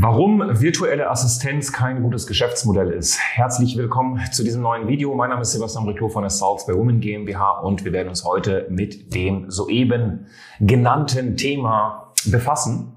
Warum virtuelle Assistenz kein gutes Geschäftsmodell ist. Herzlich willkommen zu diesem neuen Video. Mein Name ist Sebastian Riclo von der Salts by Women GmbH und wir werden uns heute mit dem soeben genannten Thema befassen.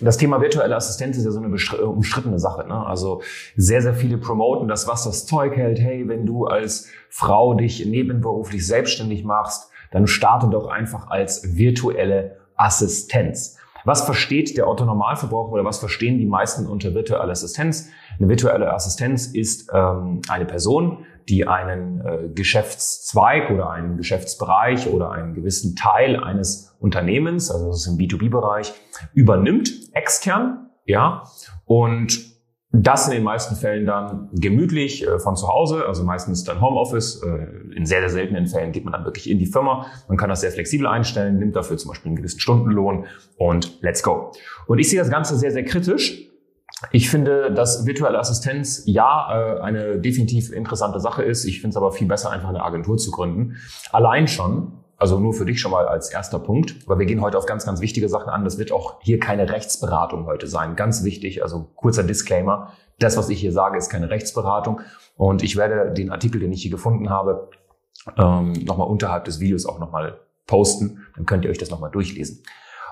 Das Thema virtuelle Assistenz ist ja so eine umstrittene Sache. Ne? Also sehr, sehr viele promoten das, was das Zeug hält. Hey, wenn du als Frau dich nebenberuflich selbstständig machst, dann starte doch einfach als virtuelle Assistenz. Was versteht der Otto Normalverbraucher oder was verstehen die meisten unter virtuelle Assistenz? Eine virtuelle Assistenz ist ähm, eine Person, die einen äh, Geschäftszweig oder einen Geschäftsbereich oder einen gewissen Teil eines Unternehmens, also das ist im B2B-Bereich, übernimmt, extern, ja, und das in den meisten Fällen dann gemütlich äh, von zu Hause, also meistens dann Homeoffice. Äh, in sehr, sehr seltenen Fällen geht man dann wirklich in die Firma. Man kann das sehr flexibel einstellen, nimmt dafür zum Beispiel einen gewissen Stundenlohn und let's go. Und ich sehe das Ganze sehr, sehr kritisch. Ich finde, dass virtuelle Assistenz ja äh, eine definitiv interessante Sache ist. Ich finde es aber viel besser, einfach eine Agentur zu gründen. Allein schon, also nur für dich schon mal als erster Punkt, weil wir gehen heute auf ganz, ganz wichtige Sachen an. Das wird auch hier keine Rechtsberatung heute sein. Ganz wichtig, also kurzer Disclaimer. Das, was ich hier sage, ist keine Rechtsberatung. Und ich werde den Artikel, den ich hier gefunden habe, ähm, nochmal unterhalb des Videos auch nochmal posten. Dann könnt ihr euch das nochmal durchlesen.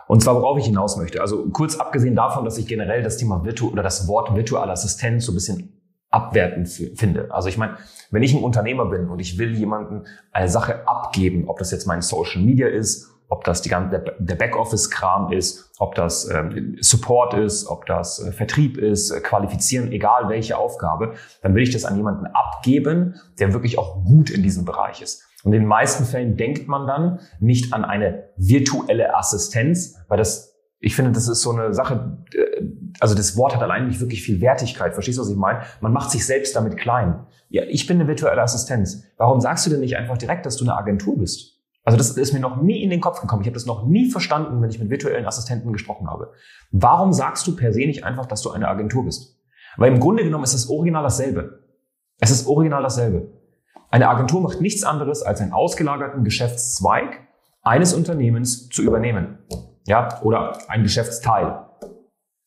Und zwar, worauf ich hinaus möchte. Also kurz abgesehen davon, dass ich generell das Thema Virtu oder das Wort virtuelle Assistenz so ein bisschen abwertend finde. Also ich meine, wenn ich ein Unternehmer bin und ich will jemanden eine Sache abgeben, ob das jetzt mein Social Media ist, ob das die ganze, der Backoffice-Kram ist, ob das ähm, Support ist, ob das äh, Vertrieb ist, äh, qualifizieren, egal welche Aufgabe, dann will ich das an jemanden abgeben, der wirklich auch gut in diesem Bereich ist. Und in den meisten Fällen denkt man dann nicht an eine virtuelle Assistenz, weil das ich finde, das ist so eine Sache, äh, also das Wort hat allein nicht wirklich viel Wertigkeit. Verstehst du, was ich meine? Man macht sich selbst damit klein. Ja, ich bin eine virtuelle Assistenz. Warum sagst du denn nicht einfach direkt, dass du eine Agentur bist? Also das ist mir noch nie in den Kopf gekommen. Ich habe das noch nie verstanden, wenn ich mit virtuellen Assistenten gesprochen habe. Warum sagst du per se nicht einfach, dass du eine Agentur bist? Weil im Grunde genommen ist es original dasselbe. Es ist original dasselbe. Eine Agentur macht nichts anderes, als einen ausgelagerten Geschäftszweig eines Unternehmens zu übernehmen ja, oder ein Geschäftsteil.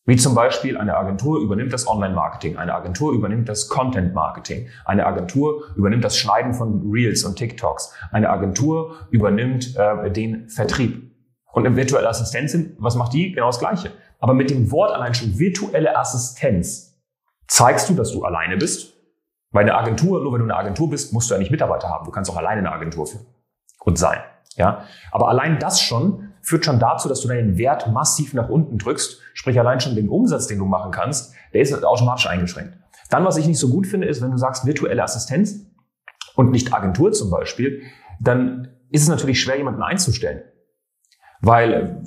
Wie zum Beispiel eine Agentur übernimmt das Online-Marketing, eine Agentur übernimmt das Content-Marketing, eine Agentur übernimmt das Schneiden von Reels und TikToks, eine Agentur übernimmt äh, den Vertrieb. Und im virtuelle Assistenz, was macht die? Genau das Gleiche. Aber mit dem Wort allein schon virtuelle Assistenz zeigst du, dass du alleine bist. Weil eine Agentur, nur wenn du eine Agentur bist, musst du ja nicht Mitarbeiter haben. Du kannst auch alleine eine Agentur führen und sein. Ja, aber allein das schon führt schon dazu, dass du deinen Wert massiv nach unten drückst. Sprich, allein schon den Umsatz, den du machen kannst, der ist automatisch eingeschränkt. Dann, was ich nicht so gut finde, ist, wenn du sagst virtuelle Assistenz und nicht Agentur zum Beispiel, dann ist es natürlich schwer, jemanden einzustellen. Weil,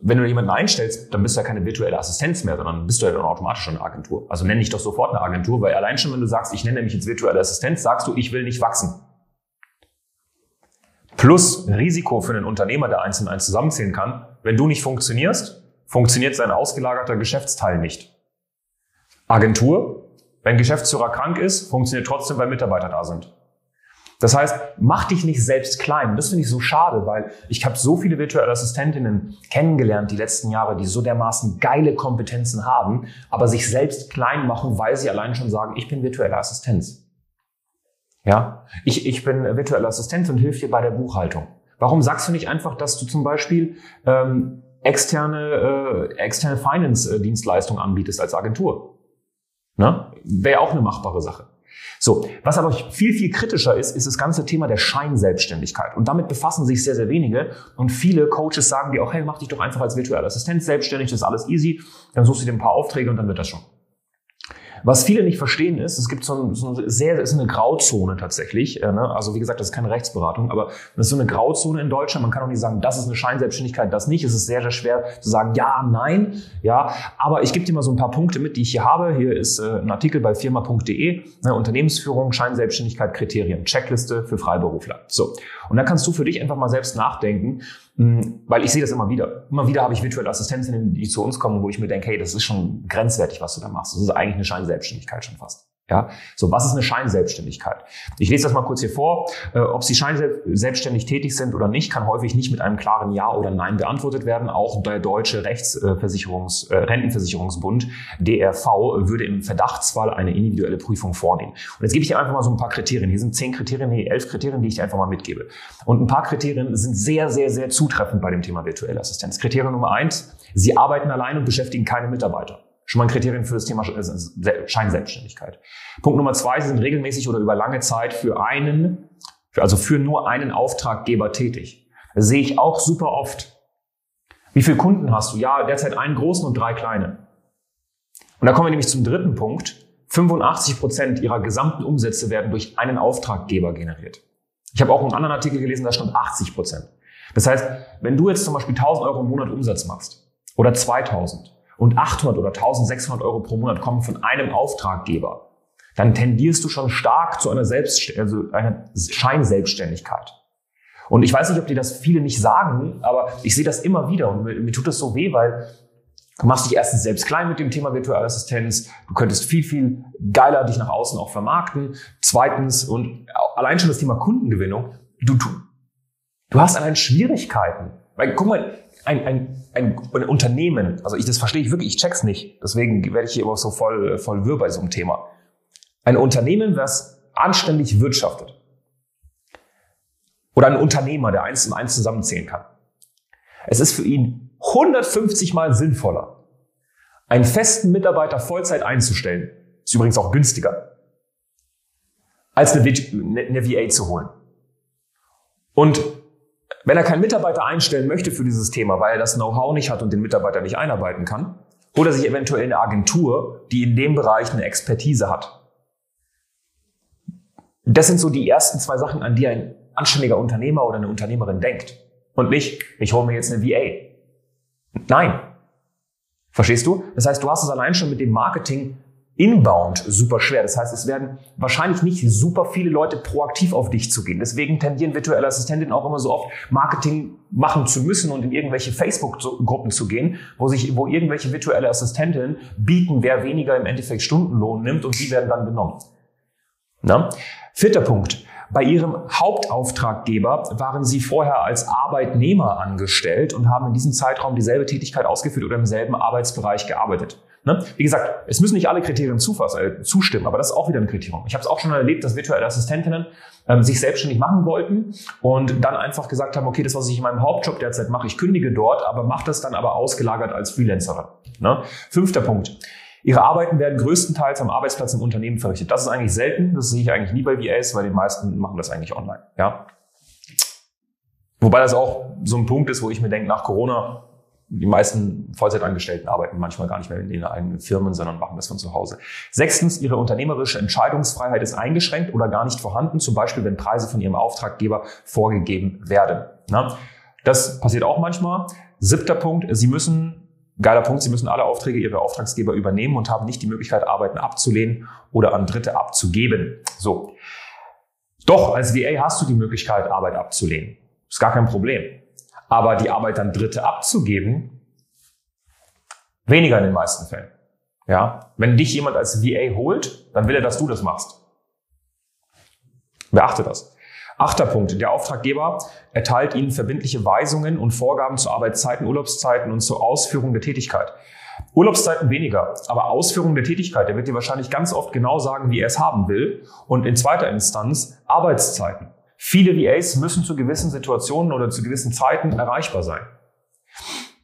wenn du jemanden einstellst, dann bist du ja keine virtuelle Assistenz mehr, sondern bist du ja dann automatisch schon eine Agentur. Also nenne dich doch sofort eine Agentur, weil allein schon, wenn du sagst, ich nenne mich jetzt virtuelle Assistenz, sagst du, ich will nicht wachsen. Plus Risiko für einen Unternehmer, der eins und eins zusammenzählen kann. Wenn du nicht funktionierst, funktioniert sein ausgelagerter Geschäftsteil nicht. Agentur, wenn Geschäftsführer krank ist, funktioniert trotzdem, weil Mitarbeiter da sind. Das heißt, mach dich nicht selbst klein. Das finde ich so schade, weil ich habe so viele virtuelle Assistentinnen kennengelernt die letzten Jahre, die so dermaßen geile Kompetenzen haben, aber sich selbst klein machen, weil sie allein schon sagen, ich bin virtuelle Assistenz. Ja, ich, ich bin virtuelle Assistenz und hilf dir bei der Buchhaltung. Warum sagst du nicht einfach, dass du zum Beispiel ähm, externe, äh, externe Finance-Dienstleistungen anbietest als Agentur? Ne? Wäre auch eine machbare Sache. So, was aber viel, viel kritischer ist, ist das ganze Thema der Scheinselbstständigkeit. Und damit befassen sich sehr, sehr wenige. Und viele Coaches sagen dir auch, hey, mach dich doch einfach als virtuelle Assistenz selbstständig, das ist alles easy. Dann suchst du dir ein paar Aufträge und dann wird das schon. Was viele nicht verstehen ist, es gibt so, ein, so eine sehr, ist eine Grauzone tatsächlich. Äh, ne? Also wie gesagt, das ist keine Rechtsberatung, aber das ist so eine Grauzone in Deutschland. Man kann auch nicht sagen, das ist eine Scheinselbstständigkeit, das nicht. Es ist sehr, sehr schwer zu sagen, ja, nein, ja. Aber ich gebe dir mal so ein paar Punkte mit, die ich hier habe. Hier ist äh, ein Artikel bei firma.de, ne? Unternehmensführung, Scheinselbstständigkeit, Kriterien, Checkliste für Freiberufler. So. Und da kannst du für dich einfach mal selbst nachdenken, weil ich sehe das immer wieder. Immer wieder habe ich virtuelle Assistenzinnen, die zu uns kommen, wo ich mir denke, hey, das ist schon grenzwertig, was du da machst. Das ist eigentlich eine Scheinselbstständigkeit schon fast. Ja, so was ist eine Scheinselbstständigkeit? Ich lese das mal kurz hier vor. Äh, ob Sie scheinselbstständig tätig sind oder nicht, kann häufig nicht mit einem klaren Ja oder Nein beantwortet werden. Auch der deutsche Rechtsversicherungs äh, Rentenversicherungsbund DRV würde im Verdachtsfall eine individuelle Prüfung vornehmen. Und jetzt gebe ich dir einfach mal so ein paar Kriterien. Hier sind zehn Kriterien, nee, elf Kriterien, die ich dir einfach mal mitgebe. Und ein paar Kriterien sind sehr, sehr, sehr zutreffend bei dem Thema virtuelle Assistenz. Kriterium Nummer eins: Sie arbeiten allein und beschäftigen keine Mitarbeiter. Schon mal ein Kriterium für das Thema äh, Scheinselbstständigkeit. Punkt Nummer zwei, Sie sind regelmäßig oder über lange Zeit für einen, also für nur einen Auftraggeber tätig. Das sehe ich auch super oft. Wie viele Kunden hast du? Ja, derzeit einen großen und drei kleine. Und da kommen wir nämlich zum dritten Punkt. 85 Prozent ihrer gesamten Umsätze werden durch einen Auftraggeber generiert. Ich habe auch einen anderen Artikel gelesen, da stand 80 Prozent. Das heißt, wenn du jetzt zum Beispiel 1000 Euro im Monat Umsatz machst oder 2000 und 800 oder 1600 Euro pro Monat kommen von einem Auftraggeber, dann tendierst du schon stark zu einer, Selbst also einer Scheinselbstständigkeit. Und ich weiß nicht, ob dir das viele nicht sagen, aber ich sehe das immer wieder und mir, mir tut das so weh, weil du machst dich erstens selbst klein mit dem Thema virtuelle Assistenz, du könntest viel, viel geiler dich nach außen auch vermarkten. Zweitens, und allein schon das Thema Kundengewinnung, du, du, du hast allein Schwierigkeiten. Weil, guck mal, ein, ein, ein, ein Unternehmen, also ich, das verstehe ich wirklich, ich check's nicht. Deswegen werde ich hier immer so voll, voll wirr bei so einem Thema. Ein Unternehmen, das anständig wirtschaftet. Oder ein Unternehmer, der eins und eins zusammenzählen kann. Es ist für ihn 150 mal sinnvoller, einen festen Mitarbeiter Vollzeit einzustellen. Ist übrigens auch günstiger, als eine, eine VA zu holen. Und wenn er keinen Mitarbeiter einstellen möchte für dieses Thema, weil er das Know-how nicht hat und den Mitarbeiter nicht einarbeiten kann, holt er sich eventuell eine Agentur, die in dem Bereich eine Expertise hat. Das sind so die ersten zwei Sachen, an die ein anständiger Unternehmer oder eine Unternehmerin denkt. Und nicht, ich hole mir jetzt eine VA. Nein. Verstehst du? Das heißt, du hast es allein schon mit dem Marketing inbound super schwer. Das heißt, es werden wahrscheinlich nicht super viele Leute proaktiv auf dich zu gehen. Deswegen tendieren virtuelle Assistentinnen auch immer so oft Marketing machen zu müssen und in irgendwelche Facebook-Gruppen zu gehen, wo sich, wo irgendwelche virtuelle Assistentinnen bieten, wer weniger im Endeffekt Stundenlohn nimmt und die werden dann genommen. Na? Vierter Punkt. Bei Ihrem Hauptauftraggeber waren Sie vorher als Arbeitnehmer angestellt und haben in diesem Zeitraum dieselbe Tätigkeit ausgeführt oder im selben Arbeitsbereich gearbeitet. Ne? Wie gesagt, es müssen nicht alle Kriterien äh, zustimmen, aber das ist auch wieder ein Kriterium. Ich habe es auch schon erlebt, dass virtuelle Assistentinnen ähm, sich selbstständig machen wollten und dann einfach gesagt haben, okay, das, was ich in meinem Hauptjob derzeit mache, ich kündige dort, aber mache das dann aber ausgelagert als Freelancerin. Ne? Fünfter Punkt. Ihre Arbeiten werden größtenteils am Arbeitsplatz im Unternehmen verrichtet. Das ist eigentlich selten, das sehe ich eigentlich nie bei VAs, weil die meisten machen das eigentlich online. Ja? Wobei das auch so ein Punkt ist, wo ich mir denke, nach Corona die meisten Vollzeitangestellten arbeiten manchmal gar nicht mehr in den eigenen Firmen, sondern machen das von zu Hause. Sechstens, ihre unternehmerische Entscheidungsfreiheit ist eingeschränkt oder gar nicht vorhanden, zum Beispiel wenn Preise von ihrem Auftraggeber vorgegeben werden. Das passiert auch manchmal. Siebter Punkt, sie müssen, geiler Punkt, sie müssen alle Aufträge ihrer Auftragsgeber übernehmen und haben nicht die Möglichkeit, Arbeiten abzulehnen oder an Dritte abzugeben. So. Doch, als VA hast du die Möglichkeit, Arbeit abzulehnen. Ist gar kein Problem. Aber die Arbeit an Dritte abzugeben, weniger in den meisten Fällen. Ja, wenn dich jemand als VA holt, dann will er, dass du das machst. Beachte das. Achter Punkt. Der Auftraggeber erteilt Ihnen verbindliche Weisungen und Vorgaben zu Arbeitszeiten, Urlaubszeiten und zur Ausführung der Tätigkeit. Urlaubszeiten weniger, aber Ausführung der Tätigkeit, der wird dir wahrscheinlich ganz oft genau sagen, wie er es haben will. Und in zweiter Instanz Arbeitszeiten. Viele VAs müssen zu gewissen Situationen oder zu gewissen Zeiten erreichbar sein.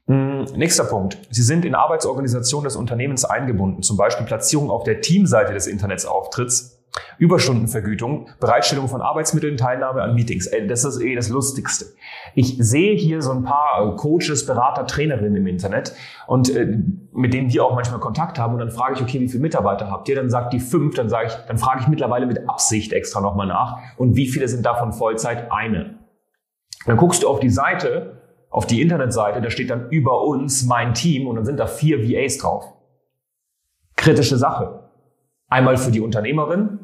Hm, nächster Punkt. Sie sind in Arbeitsorganisation des Unternehmens eingebunden, zum Beispiel Platzierung auf der Teamseite des Internetsauftritts Überstundenvergütung, Bereitstellung von Arbeitsmitteln, Teilnahme an Meetings. Das ist eh das Lustigste. Ich sehe hier so ein paar äh, Coaches, Berater, Trainerinnen im Internet und äh, mit denen wir auch manchmal Kontakt haben und dann frage ich, okay, wie viele Mitarbeiter habt ihr? Dann sagt die fünf, dann sage ich, dann frage ich mittlerweile mit Absicht extra nochmal nach und wie viele sind davon Vollzeit? Eine. Dann guckst du auf die Seite, auf die Internetseite, da steht dann über uns mein Team und dann sind da vier VAs drauf. Kritische Sache. Einmal für die Unternehmerin,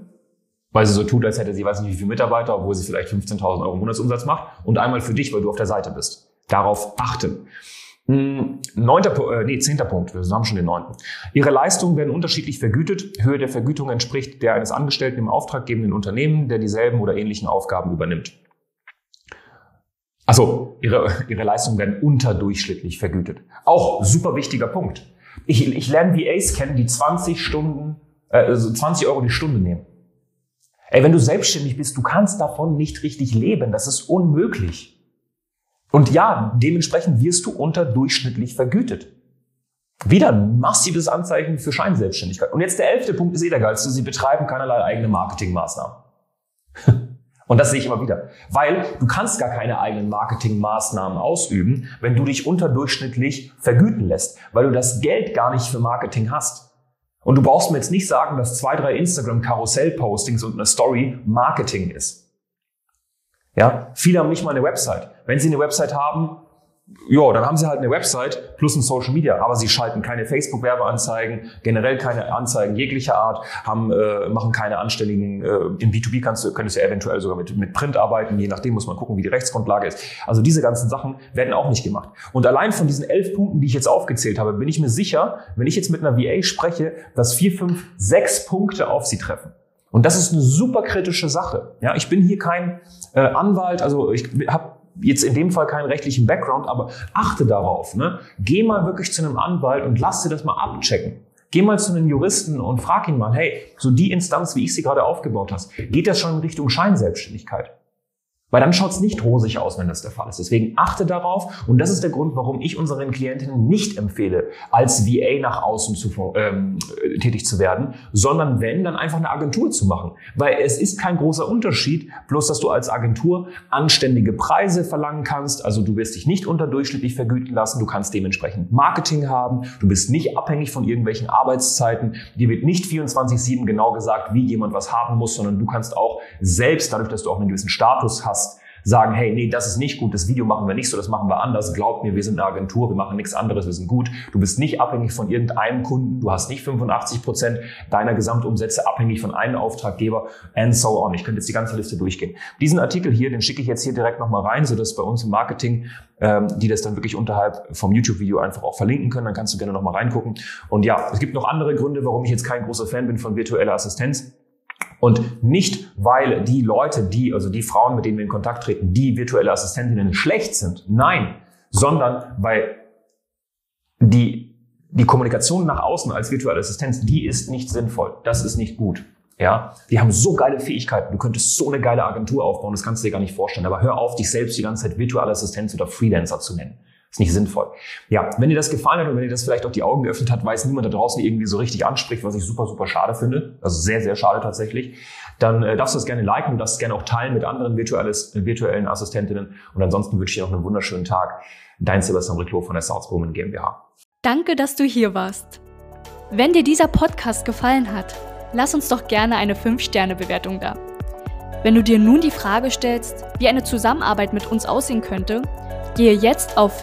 weil sie so tut, als hätte sie weiß nicht wie viele Mitarbeiter, obwohl sie vielleicht 15.000 Euro Monatsumsatz macht. Und einmal für dich, weil du auf der Seite bist. Darauf achten. Hm, neunter, äh, nee, zehnter Punkt, wir haben schon den neunten. Ihre Leistungen werden unterschiedlich vergütet. Höhe der Vergütung entspricht der eines Angestellten im auftraggebenden Unternehmen, der dieselben oder ähnlichen Aufgaben übernimmt. Also ihre, ihre Leistungen werden unterdurchschnittlich vergütet. Auch super wichtiger Punkt. Ich, ich lerne VAs kennen, die 20 Stunden, äh, also 20 Euro die Stunde nehmen. Ey, wenn du selbstständig bist, du kannst davon nicht richtig leben. Das ist unmöglich. Und ja, dementsprechend wirst du unterdurchschnittlich vergütet. Wieder ein massives Anzeichen für Scheinselbstständigkeit. Und jetzt der elfte Punkt ist eh der geilste. Sie betreiben keinerlei eigene Marketingmaßnahmen. Und das sehe ich immer wieder. Weil du kannst gar keine eigenen Marketingmaßnahmen ausüben, wenn du dich unterdurchschnittlich vergüten lässt, weil du das Geld gar nicht für Marketing hast. Und du brauchst mir jetzt nicht sagen, dass zwei, drei Instagram-Karussell-Postings und eine Story Marketing ist. Ja, viele haben nicht mal eine Website. Wenn sie eine Website haben, ja, dann haben sie halt eine Website plus ein Social Media, aber sie schalten keine Facebook-Werbeanzeigen, generell keine Anzeigen jeglicher Art, haben, äh, machen keine anständigen, äh, in B2B kannst du, könntest du eventuell sogar mit, mit Print arbeiten, je nachdem muss man gucken, wie die Rechtsgrundlage ist. Also diese ganzen Sachen werden auch nicht gemacht. Und allein von diesen elf Punkten, die ich jetzt aufgezählt habe, bin ich mir sicher, wenn ich jetzt mit einer VA spreche, dass vier, fünf, sechs Punkte auf sie treffen. Und das ist eine super kritische Sache. Ja, ich bin hier kein äh, Anwalt, also ich habe jetzt in dem Fall keinen rechtlichen Background, aber achte darauf. Ne? Geh mal wirklich zu einem Anwalt und lass dir das mal abchecken. Geh mal zu einem Juristen und frag ihn mal, hey, so die Instanz, wie ich sie gerade aufgebaut hast, geht das schon in Richtung Scheinselbstständigkeit? Weil dann schaut es nicht rosig aus, wenn das der Fall ist. Deswegen achte darauf und das ist der Grund, warum ich unseren Klientinnen nicht empfehle, als VA nach außen zu, ähm, tätig zu werden, sondern wenn, dann einfach eine Agentur zu machen. Weil es ist kein großer Unterschied, bloß dass du als Agentur anständige Preise verlangen kannst. Also du wirst dich nicht unterdurchschnittlich vergüten lassen, du kannst dementsprechend Marketing haben, du bist nicht abhängig von irgendwelchen Arbeitszeiten, dir wird nicht 24-7 genau gesagt, wie jemand was haben muss, sondern du kannst auch selbst, dadurch, dass du auch einen gewissen Status hast, sagen, hey, nee, das ist nicht gut, das Video machen wir nicht so, das machen wir anders. Glaub mir, wir sind eine Agentur, wir machen nichts anderes, wir sind gut. Du bist nicht abhängig von irgendeinem Kunden, du hast nicht 85 Prozent deiner Gesamtumsätze abhängig von einem Auftraggeber and so on. Ich könnte jetzt die ganze Liste durchgehen. Diesen Artikel hier, den schicke ich jetzt hier direkt nochmal rein, sodass bei uns im Marketing ähm, die das dann wirklich unterhalb vom YouTube-Video einfach auch verlinken können. Dann kannst du gerne nochmal reingucken. Und ja, es gibt noch andere Gründe, warum ich jetzt kein großer Fan bin von virtueller Assistenz. Und nicht, weil die Leute, die, also die Frauen, mit denen wir in Kontakt treten, die virtuelle Assistentinnen schlecht sind. Nein, sondern weil die, die Kommunikation nach außen als virtuelle Assistenz, die ist nicht sinnvoll. Das ist nicht gut. Ja, die haben so geile Fähigkeiten. Du könntest so eine geile Agentur aufbauen, das kannst du dir gar nicht vorstellen. Aber hör auf, dich selbst die ganze Zeit virtuelle Assistenz oder Freelancer zu nennen. Ist nicht sinnvoll. Ja, wenn dir das gefallen hat und wenn dir das vielleicht auch die Augen geöffnet hat, weiß niemand da draußen irgendwie so richtig anspricht, was ich super, super schade finde, also sehr, sehr schade tatsächlich, dann äh, darfst du das gerne liken und es gerne auch teilen mit anderen virtuelles, äh, virtuellen Assistentinnen. Und ansonsten wünsche ich dir noch einen wunderschönen Tag. Dein Sebastian Riclo von der South Woman GmbH. Danke, dass du hier warst. Wenn dir dieser Podcast gefallen hat, lass uns doch gerne eine 5-Sterne-Bewertung da. Wenn du dir nun die Frage stellst, wie eine Zusammenarbeit mit uns aussehen könnte, gehe jetzt auf